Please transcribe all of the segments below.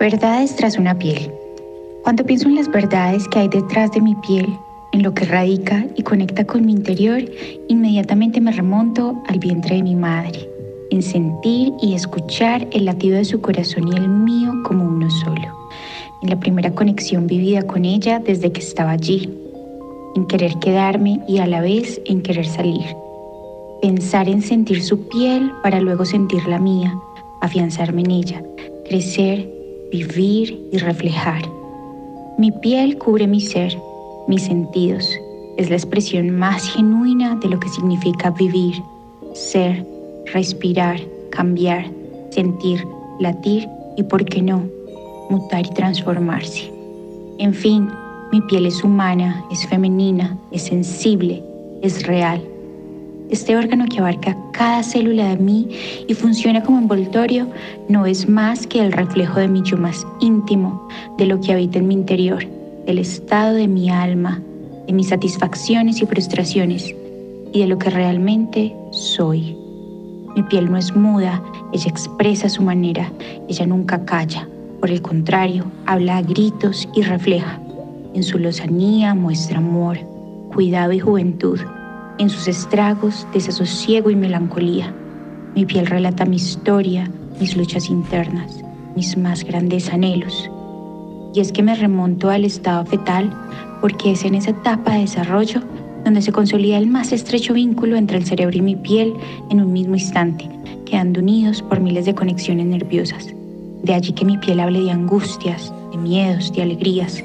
Verdades tras una piel. Cuando pienso en las verdades que hay detrás de mi piel, en lo que radica y conecta con mi interior, inmediatamente me remonto al vientre de mi madre, en sentir y escuchar el latido de su corazón y el mío como uno solo, en la primera conexión vivida con ella desde que estaba allí, en querer quedarme y a la vez en querer salir, pensar en sentir su piel para luego sentir la mía, afianzarme en ella, crecer vivir y reflejar. Mi piel cubre mi ser, mis sentidos. Es la expresión más genuina de lo que significa vivir, ser, respirar, cambiar, sentir, latir y, por qué no, mutar y transformarse. En fin, mi piel es humana, es femenina, es sensible, es real este órgano que abarca cada célula de mí y funciona como envoltorio no es más que el reflejo de mi yo más íntimo, de lo que habita en mi interior, del estado de mi alma, de mis satisfacciones y frustraciones y de lo que realmente soy. Mi piel no es muda, ella expresa su manera, ella nunca calla, por el contrario, habla a gritos y refleja. En su lozanía muestra amor, cuidado y juventud en sus estragos, desasosiego y melancolía. Mi piel relata mi historia, mis luchas internas, mis más grandes anhelos. Y es que me remonto al estado fetal porque es en esa etapa de desarrollo donde se consolida el más estrecho vínculo entre el cerebro y mi piel en un mismo instante, quedando unidos por miles de conexiones nerviosas. De allí que mi piel hable de angustias, de miedos, de alegrías,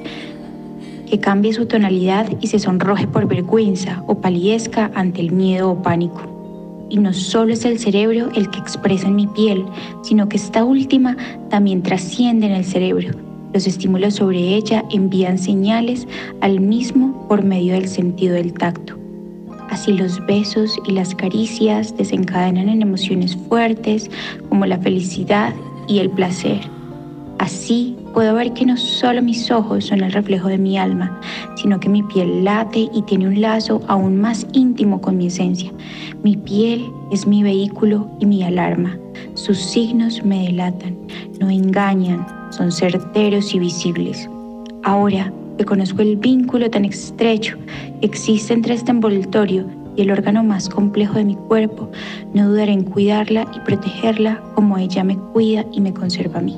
que cambie su tonalidad y se sonroje por vergüenza o palidezca ante el miedo o pánico. Y no solo es el cerebro el que expresa en mi piel, sino que esta última también trasciende en el cerebro. Los estímulos sobre ella envían señales al mismo por medio del sentido del tacto. Así los besos y las caricias desencadenan en emociones fuertes como la felicidad y el placer. Así puedo ver que no solo mis ojos son el reflejo de mi alma, sino que mi piel late y tiene un lazo aún más íntimo con mi esencia. Mi piel es mi vehículo y mi alarma. Sus signos me delatan, no engañan, son certeros y visibles. Ahora que conozco el vínculo tan estrecho que existe entre este envoltorio y el órgano más complejo de mi cuerpo, no dudaré en cuidarla y protegerla como ella me cuida y me conserva a mí.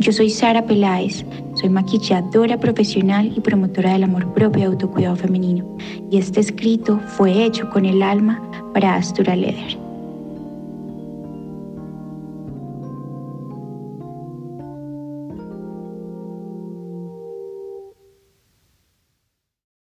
Yo soy Sara Peláez, soy maquilladora profesional y promotora del amor propio y autocuidado femenino, y este escrito fue hecho con el alma para Astura Leder.